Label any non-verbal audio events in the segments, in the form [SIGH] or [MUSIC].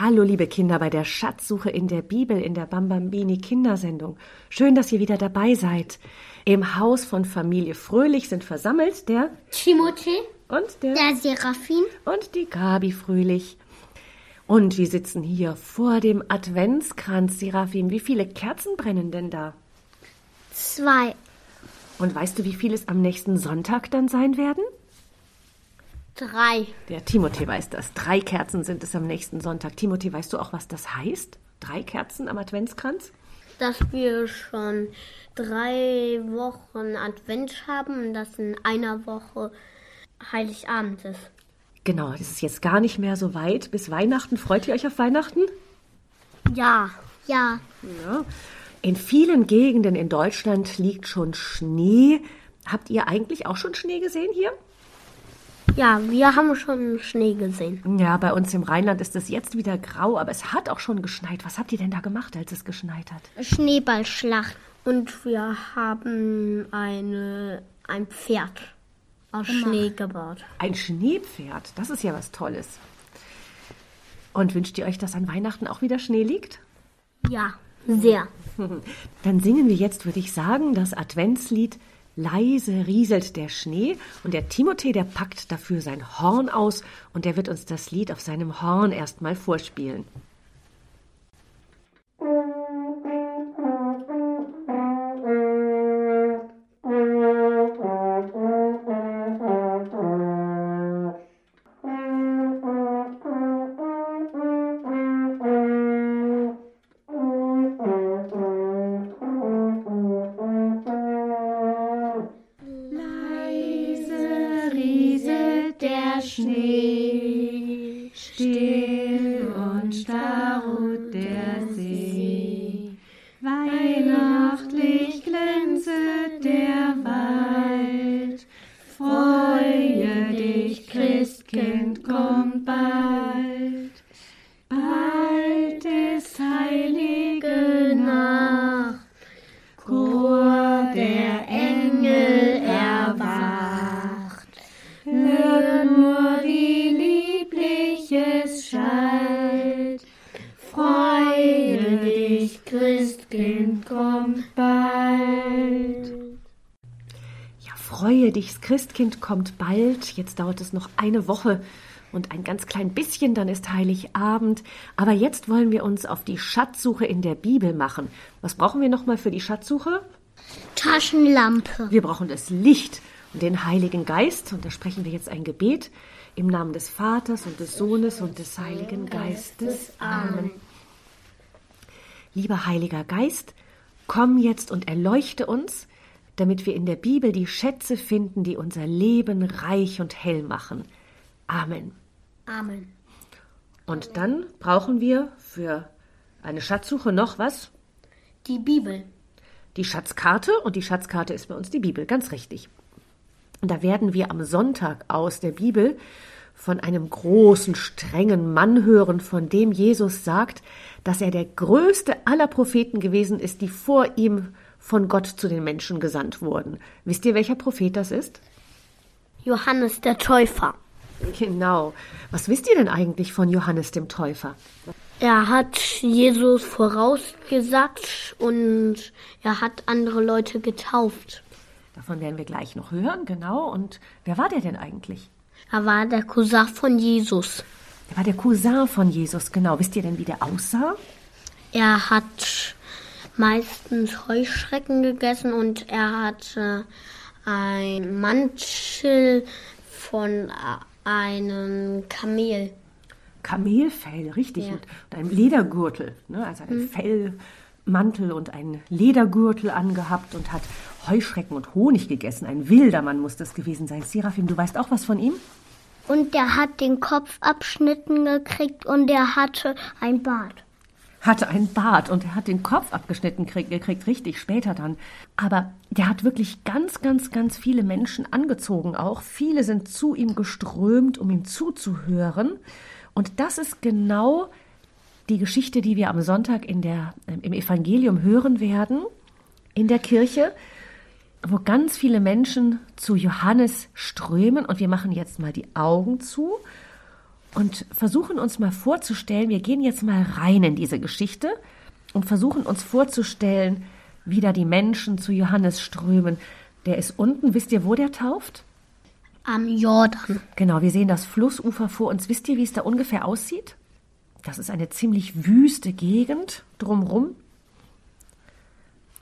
Hallo, liebe Kinder, bei der Schatzsuche in der Bibel in der Bambambini Kindersendung. Schön, dass ihr wieder dabei seid. Im Haus von Familie Fröhlich sind versammelt der Timothée und der, der Seraphin und die Gabi Fröhlich. Und wir sitzen hier vor dem Adventskranz, Seraphin. Wie viele Kerzen brennen denn da? zwei, Und weißt du, wie viele es am nächsten Sonntag dann sein werden? Drei, Der Timothée weiß das. Drei Kerzen sind es am nächsten Sonntag. Timothée, weißt du auch, was das heißt? Drei Kerzen am Adventskranz? dass wir schon drei Wochen Advent haben und dass in einer Woche Heiligabend ist. Genau, das ist jetzt gar nicht mehr so weit bis Weihnachten. Freut ihr euch auf Weihnachten? Ja. Ja. Ja. In vielen Gegenden in Deutschland liegt schon Schnee. Habt ihr eigentlich auch schon Schnee gesehen hier? Ja, wir haben schon Schnee gesehen. Ja, bei uns im Rheinland ist es jetzt wieder grau, aber es hat auch schon geschneit. Was habt ihr denn da gemacht, als es geschneit hat? Schneeballschlacht. Und wir haben eine, ein Pferd aus Schnee gebaut. Ein Schneepferd, das ist ja was Tolles. Und wünscht ihr euch, dass an Weihnachten auch wieder Schnee liegt? Ja, sehr. [LAUGHS] Dann singen wir jetzt, würde ich sagen, das Adventslied Leise rieselt der Schnee und der Timothée, der packt dafür sein Horn aus und der wird uns das Lied auf seinem Horn erstmal vorspielen. Ruht der See. Weihnachtlich glänzet der Wald. Freue dich, Christkind, kommt bald. Freue dich, das Christkind kommt bald. Jetzt dauert es noch eine Woche und ein ganz klein bisschen, dann ist Heiligabend. Aber jetzt wollen wir uns auf die Schatzsuche in der Bibel machen. Was brauchen wir nochmal für die Schatzsuche? Taschenlampe. Wir brauchen das Licht und den Heiligen Geist. Und da sprechen wir jetzt ein Gebet im Namen des Vaters und des Sohnes und des Heiligen Geistes. Amen. Lieber Heiliger Geist, komm jetzt und erleuchte uns, damit wir in der Bibel die Schätze finden, die unser Leben reich und hell machen. Amen. Amen. Und dann brauchen wir für eine Schatzsuche noch was? Die Bibel. die Schatzkarte und die Schatzkarte ist bei uns die Bibel, ganz richtig. Und da werden wir am Sonntag aus der Bibel von einem großen, strengen Mann hören, von dem Jesus sagt, dass er der größte aller Propheten gewesen ist, die vor ihm von Gott zu den Menschen gesandt wurden. Wisst ihr, welcher Prophet das ist? Johannes der Täufer. Genau. Was wisst ihr denn eigentlich von Johannes dem Täufer? Er hat Jesus vorausgesagt und er hat andere Leute getauft. Davon werden wir gleich noch hören, genau. Und wer war der denn eigentlich? Er war der Cousin von Jesus. Der war der Cousin von Jesus, genau. Wisst ihr denn, wie der aussah? Er hat meistens Heuschrecken gegessen und er hatte ein Mantel von äh, einem Kamel. Kamelfell, richtig. Ja. Und, und ein Ledergürtel. Ne? Also einen Fellmantel und einen Ledergürtel angehabt und hat Heuschrecken und Honig gegessen. Ein wilder Mann muss das gewesen sein. Seraphim, du weißt auch was von ihm? Und er hat den Kopf abschnitten gekriegt und er hatte ein Bart. Hatte einen Bart und er hat den Kopf abgeschnitten krieg, gekriegt, richtig, später dann. Aber der hat wirklich ganz, ganz, ganz viele Menschen angezogen auch. Viele sind zu ihm geströmt, um ihm zuzuhören. Und das ist genau die Geschichte, die wir am Sonntag in der, im Evangelium hören werden, in der Kirche, wo ganz viele Menschen zu Johannes strömen. Und wir machen jetzt mal die Augen zu und versuchen uns mal vorzustellen, wir gehen jetzt mal rein in diese Geschichte und versuchen uns vorzustellen, wie da die Menschen zu Johannes strömen. Der ist unten, wisst ihr, wo der tauft? Am Jordan. Genau, wir sehen das Flussufer vor uns. Wisst ihr, wie es da ungefähr aussieht? Das ist eine ziemlich wüste Gegend drumrum.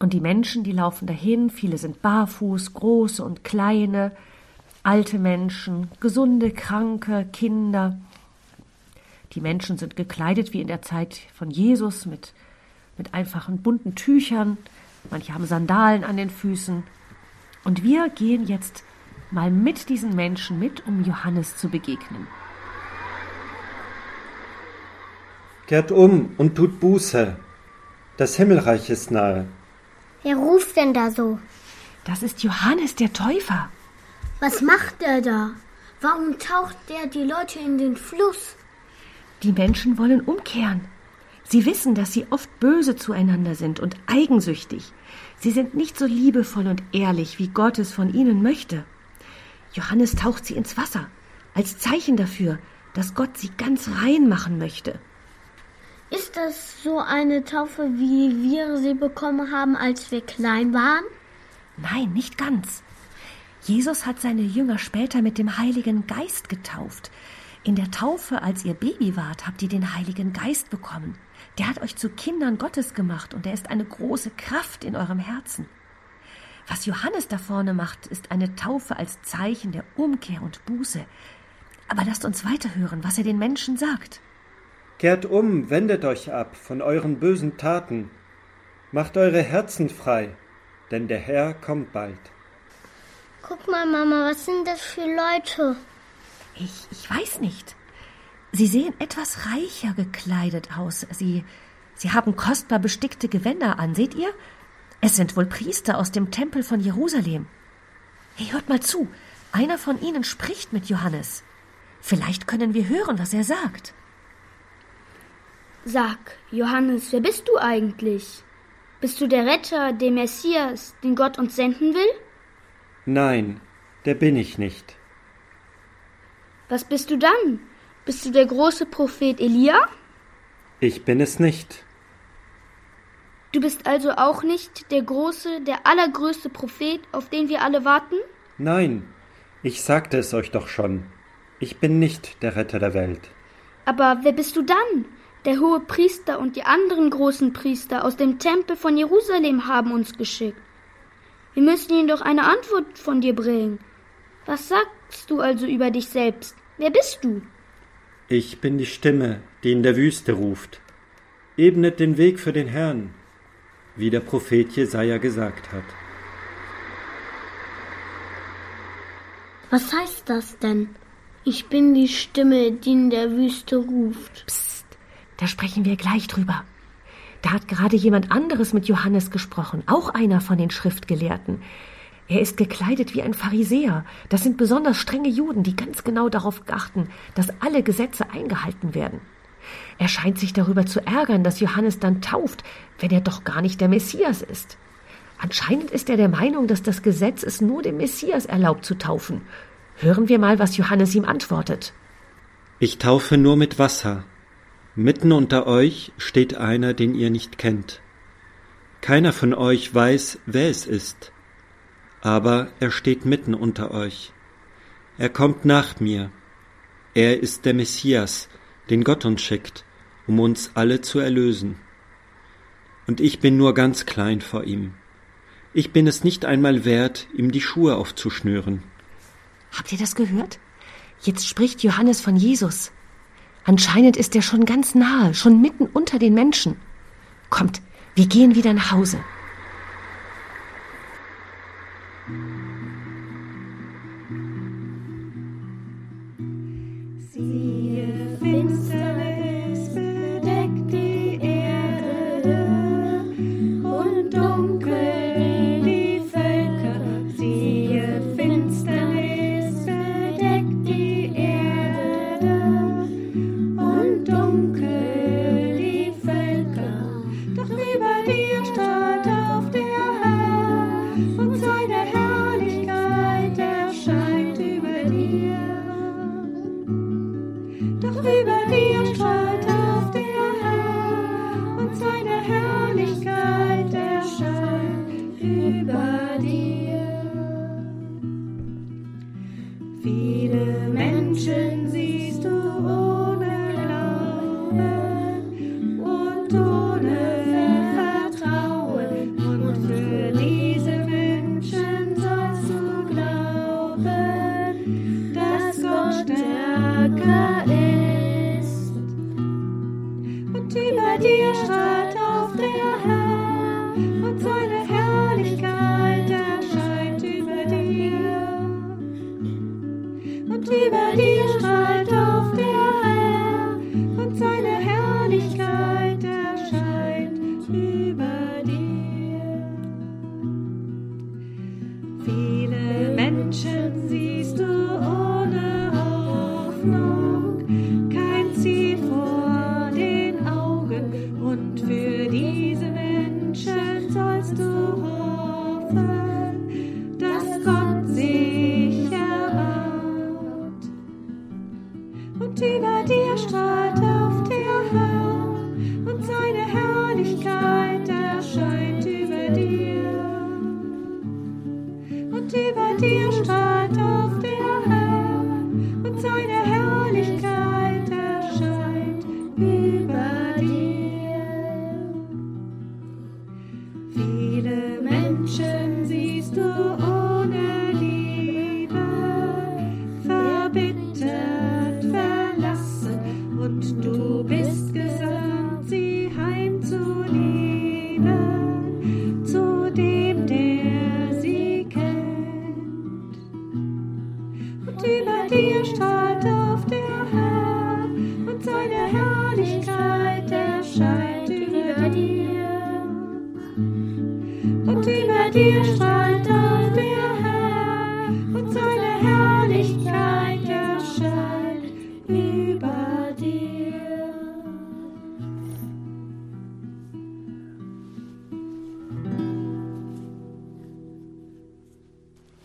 Und die Menschen, die laufen dahin, viele sind barfuß, große und kleine, alte Menschen, gesunde, kranke, Kinder. Die Menschen sind gekleidet wie in der Zeit von Jesus mit, mit einfachen bunten Tüchern, manche haben Sandalen an den Füßen. Und wir gehen jetzt mal mit diesen Menschen mit, um Johannes zu begegnen. Kehrt um und tut Buße. Das Himmelreich ist nahe. Wer ruft denn da so? Das ist Johannes der Täufer. Was macht er da? Warum taucht der die Leute in den Fluss? Die Menschen wollen umkehren. Sie wissen, dass sie oft böse zueinander sind und eigensüchtig. Sie sind nicht so liebevoll und ehrlich, wie Gott es von ihnen möchte. Johannes taucht sie ins Wasser, als Zeichen dafür, dass Gott sie ganz rein machen möchte. Ist das so eine Taufe, wie wir sie bekommen haben, als wir klein waren? Nein, nicht ganz. Jesus hat seine Jünger später mit dem Heiligen Geist getauft. In der Taufe, als ihr Baby wart, habt ihr den Heiligen Geist bekommen. Der hat euch zu Kindern Gottes gemacht und er ist eine große Kraft in eurem Herzen. Was Johannes da vorne macht, ist eine Taufe als Zeichen der Umkehr und Buße. Aber lasst uns weiterhören, was er den Menschen sagt. Kehrt um, wendet euch ab von euren bösen Taten. Macht eure Herzen frei, denn der Herr kommt bald. Guck mal, Mama, was sind das für Leute? Ich, ich weiß nicht. Sie sehen etwas reicher gekleidet aus. Sie, sie haben kostbar bestickte Gewänder an, seht ihr? Es sind wohl Priester aus dem Tempel von Jerusalem. Hey, hört mal zu. Einer von ihnen spricht mit Johannes. Vielleicht können wir hören, was er sagt. Sag, Johannes, wer bist du eigentlich? Bist du der Retter, der Messias, den Gott uns senden will? Nein, der bin ich nicht. Was bist du dann? Bist du der große Prophet Elia? Ich bin es nicht. Du bist also auch nicht der große, der allergrößte Prophet, auf den wir alle warten? Nein, ich sagte es euch doch schon. Ich bin nicht der Retter der Welt. Aber wer bist du dann? Der hohe Priester und die anderen großen Priester aus dem Tempel von Jerusalem haben uns geschickt. Wir müssen ihnen doch eine Antwort von dir bringen. Was sagst du also über dich selbst? Wer bist du? Ich bin die Stimme, die in der Wüste ruft. Ebnet den Weg für den Herrn, wie der Prophet Jesaja gesagt hat. Was heißt das denn? Ich bin die Stimme, die in der Wüste ruft. Psst. Da sprechen wir gleich drüber. Da hat gerade jemand anderes mit Johannes gesprochen, auch einer von den Schriftgelehrten. Er ist gekleidet wie ein Pharisäer. Das sind besonders strenge Juden, die ganz genau darauf achten, dass alle Gesetze eingehalten werden. Er scheint sich darüber zu ärgern, dass Johannes dann tauft, wenn er doch gar nicht der Messias ist. Anscheinend ist er der Meinung, dass das Gesetz es nur dem Messias erlaubt zu taufen. Hören wir mal, was Johannes ihm antwortet. Ich taufe nur mit Wasser, Mitten unter euch steht einer, den ihr nicht kennt. Keiner von euch weiß, wer es ist, aber er steht mitten unter euch. Er kommt nach mir. Er ist der Messias, den Gott uns schickt, um uns alle zu erlösen. Und ich bin nur ganz klein vor ihm. Ich bin es nicht einmal wert, ihm die Schuhe aufzuschnüren. Habt ihr das gehört? Jetzt spricht Johannes von Jesus. Anscheinend ist er schon ganz nahe, schon mitten unter den Menschen. Kommt, wir gehen wieder nach Hause. see. Seine Herrlichkeit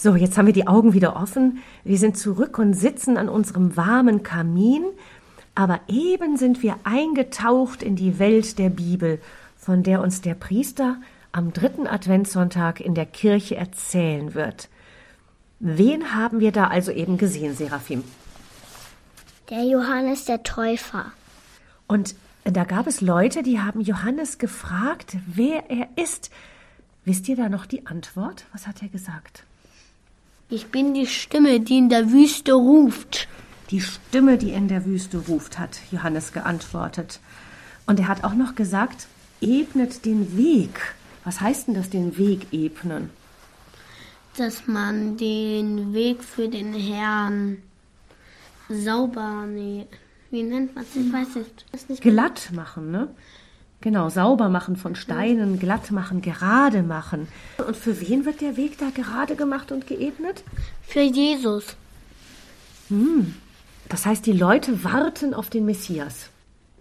So, jetzt haben wir die Augen wieder offen. Wir sind zurück und sitzen an unserem warmen Kamin. Aber eben sind wir eingetaucht in die Welt der Bibel, von der uns der Priester am dritten Adventssonntag in der Kirche erzählen wird. Wen haben wir da also eben gesehen, Seraphim? Der Johannes der Täufer. Und da gab es Leute, die haben Johannes gefragt, wer er ist. Wisst ihr da noch die Antwort? Was hat er gesagt? Ich bin die Stimme, die in der Wüste ruft. Die Stimme, die in der Wüste ruft, hat Johannes geantwortet. Und er hat auch noch gesagt, ebnet den Weg. Was heißt denn das, den Weg ebnen? Dass man den Weg für den Herrn sauber, nee, wie nennt man es? Ich weiß. Das nicht Glatt machen, ne? Genau, sauber machen von Steinen, glatt machen, gerade machen. Und für wen wird der Weg da gerade gemacht und geebnet? für Jesus. Das heißt, die Leute warten auf den Messias.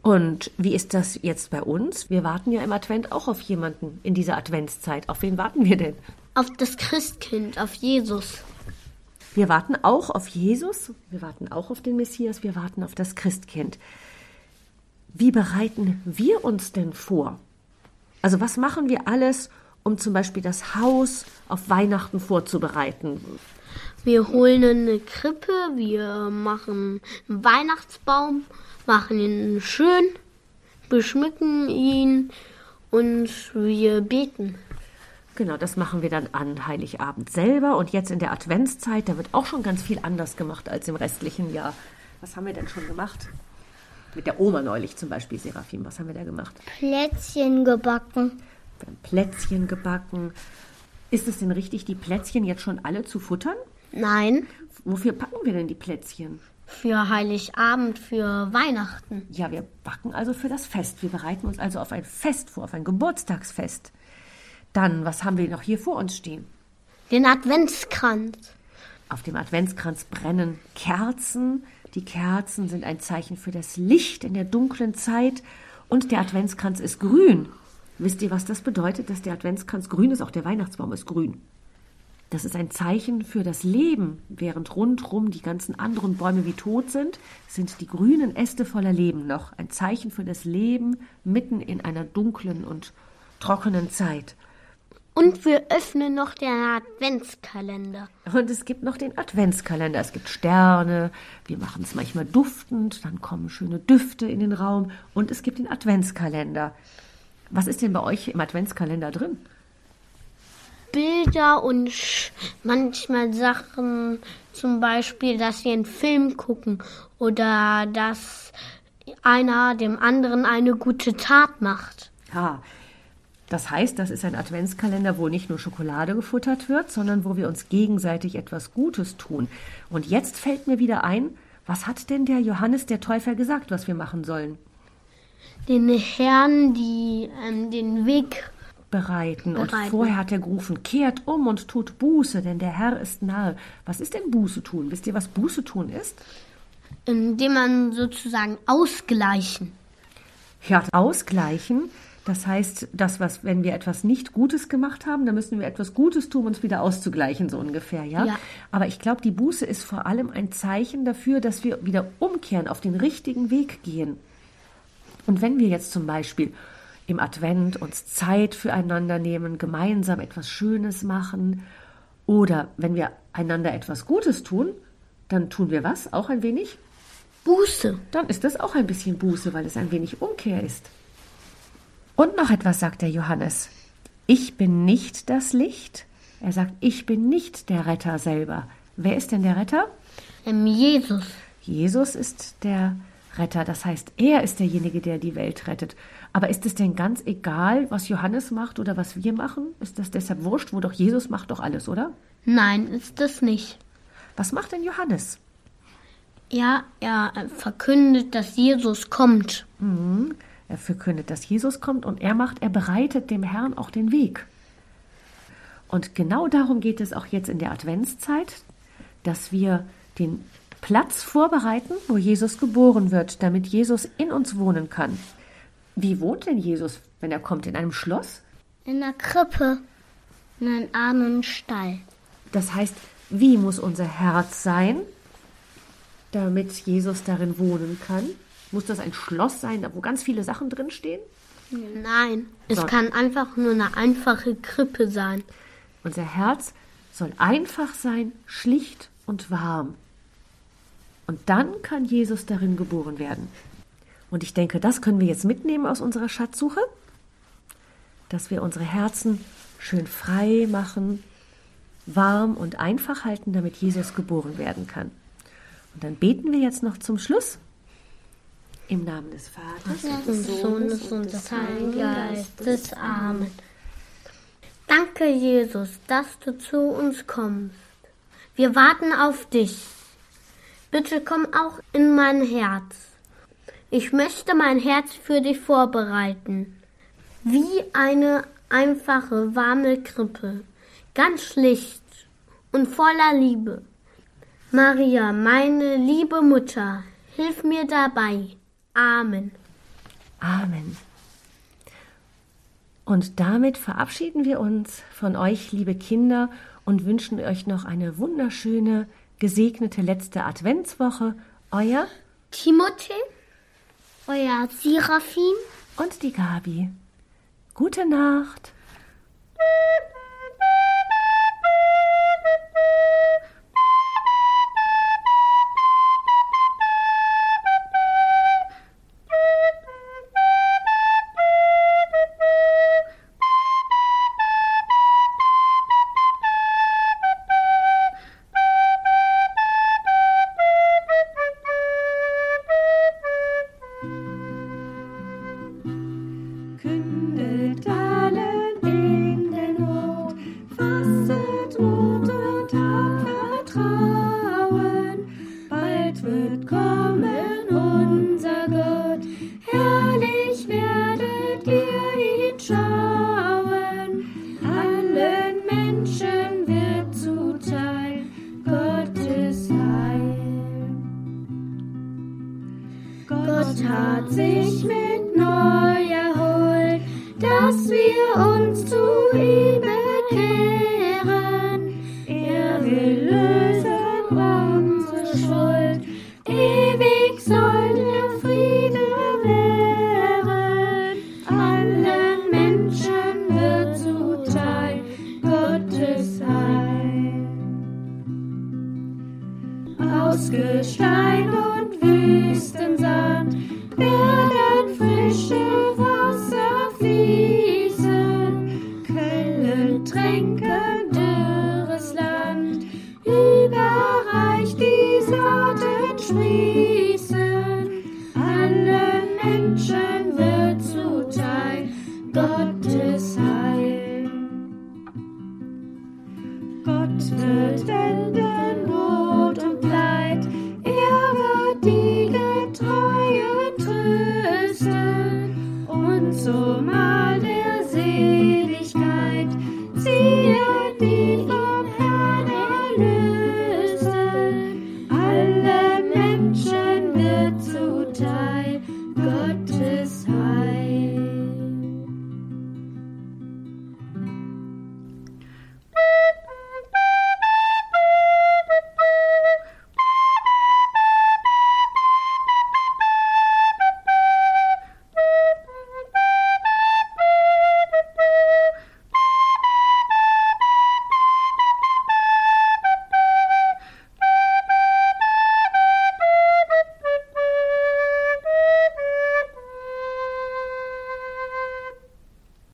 Und wie ist das jetzt bei uns? Wir warten ja im Advent auch auf jemanden in dieser Adventszeit. Auf wen warten wir denn? Auf das Christkind, auf Jesus. Wir warten auch auf Jesus, wir warten auch auf den Messias, wir warten auf das Christkind. Wie bereiten wir uns denn vor? Also was machen wir alles, um zum Beispiel das Haus auf Weihnachten vorzubereiten? Wir holen eine Krippe, wir machen einen Weihnachtsbaum, machen ihn schön, beschmücken ihn und wir beten. Genau, das machen wir dann an Heiligabend selber und jetzt in der Adventszeit, da wird auch schon ganz viel anders gemacht als im restlichen Jahr. Was haben wir denn schon gemacht? Mit der Oma neulich zum Beispiel, Seraphim, was haben wir da gemacht? Plätzchen gebacken. Wir haben Plätzchen gebacken. Ist es denn richtig, die Plätzchen jetzt schon alle zu futtern? Nein, Wofür packen wir denn die Plätzchen? für Heiligabend, für Weihnachten. Ja, wir backen also für das Fest. Wir bereiten uns also auf ein Fest vor, auf ein Geburtstagsfest. Dann, was haben wir noch hier vor uns stehen? Den Adventskranz. Auf dem Adventskranz brennen Kerzen. Die Kerzen sind ein Zeichen für das Licht in der dunklen Zeit. Und der Adventskranz ist grün. Wisst ihr, was das bedeutet, dass der Adventskranz grün ist? Auch der Weihnachtsbaum ist grün. Das ist ein Zeichen für das Leben. Während rundherum die ganzen anderen Bäume wie tot sind, sind die grünen Äste voller Leben noch. Ein Zeichen für das Leben mitten in einer dunklen und trockenen Zeit. Und wir öffnen noch den Adventskalender. Und es gibt noch den Adventskalender. Es gibt Sterne, wir machen es manchmal duftend, dann kommen schöne Düfte in den Raum und es gibt den Adventskalender. Was ist denn bei euch im Adventskalender drin? Bilder und manchmal Sachen, zum Beispiel, dass sie einen Film gucken oder dass einer dem anderen eine gute Tat macht. Ja, das heißt, das ist ein Adventskalender, wo nicht nur Schokolade gefuttert wird, sondern wo wir uns gegenseitig etwas Gutes tun. Und jetzt fällt mir wieder ein, was hat denn der Johannes der Täufer gesagt, was wir machen sollen? Den Herrn, die ähm, den Weg, Bereiten. Und Bereiten. vorher hat er gerufen, kehrt um und tut Buße, denn der Herr ist nahe. Was ist denn Buße tun? Wisst ihr, was Buße tun ist? indem man sozusagen ausgleichen. Ja, ausgleichen. Das heißt, das, was, wenn wir etwas nicht Gutes gemacht haben, dann müssen wir etwas Gutes tun, um uns wieder auszugleichen, so ungefähr, ja? Ja. Aber ich glaube, die Buße ist vor allem ein Zeichen dafür, dass wir wieder umkehren, auf den richtigen Weg gehen. Und wenn wir jetzt zum Beispiel im Advent uns Zeit füreinander nehmen, gemeinsam etwas Schönes machen, oder wenn wir einander etwas Gutes tun, dann tun wir was? Auch ein wenig? Buße. dann ist das auch ein bisschen Buße, weil es ein wenig Umkehr ist. Und noch etwas sagt der Johannes. Ich bin nicht das Licht. Er sagt, ich bin nicht der Retter selber. Wer ist denn der Retter? Ähm, Jesus. Jesus ist der Retter. Das heißt, er ist derjenige, der die Welt rettet. Aber ist es denn ganz egal, was Johannes macht oder was wir machen? Ist das deshalb wurscht, wo doch Jesus macht doch alles, oder? Nein, ist das nicht. Was macht denn Johannes? Ja, er äh, verkündet, dass Jesus kommt. Mhm. Er verkündet, dass Jesus kommt und er macht, er bereitet dem Herrn auch den Weg. Und genau darum geht es auch jetzt in der Adventszeit, dass wir den Platz vorbereiten, wo Jesus geboren wird, damit Jesus in uns wohnen kann. Wie wohnt denn Jesus, wenn er kommt? In einem Schloss? In der Krippe. In einem armen Stall. Das heißt, wie muss unser Herz sein, damit Jesus darin wohnen kann? Muss das ein Schloss sein, wo ganz viele Sachen drinstehen? Nein, es So. kann einfach nur eine einfache Krippe sein. Unser Herz soll einfach sein, schlicht und warm. Und dann kann Jesus darin geboren werden. Und ich denke, das können wir jetzt mitnehmen aus unserer Schatzsuche, dass wir unsere Herzen schön frei machen, warm und einfach halten, damit Jesus geboren werden kann. Und dann beten wir jetzt noch zum Schluss. Im Namen des Vaters Des Sohnes und des Heiligen Geistes. Amen. Danke, Jesus, dass du zu uns kommst. Wir warten auf dich. Bitte komm auch in mein Herz. Ich möchte mein Herz für dich vorbereiten. Wie eine einfache, warme Krippe. Ganz schlicht und voller Liebe. Maria, meine liebe Mutter, hilf mir dabei. Amen. Amen. Und damit verabschieden wir uns von euch, liebe Kinder, und wünschen euch noch eine wunderschöne, gesegnete letzte Adventswoche. Euer Timothée, euer Seraphim. und die Gabi. Gute Nacht. sich mit Spirit.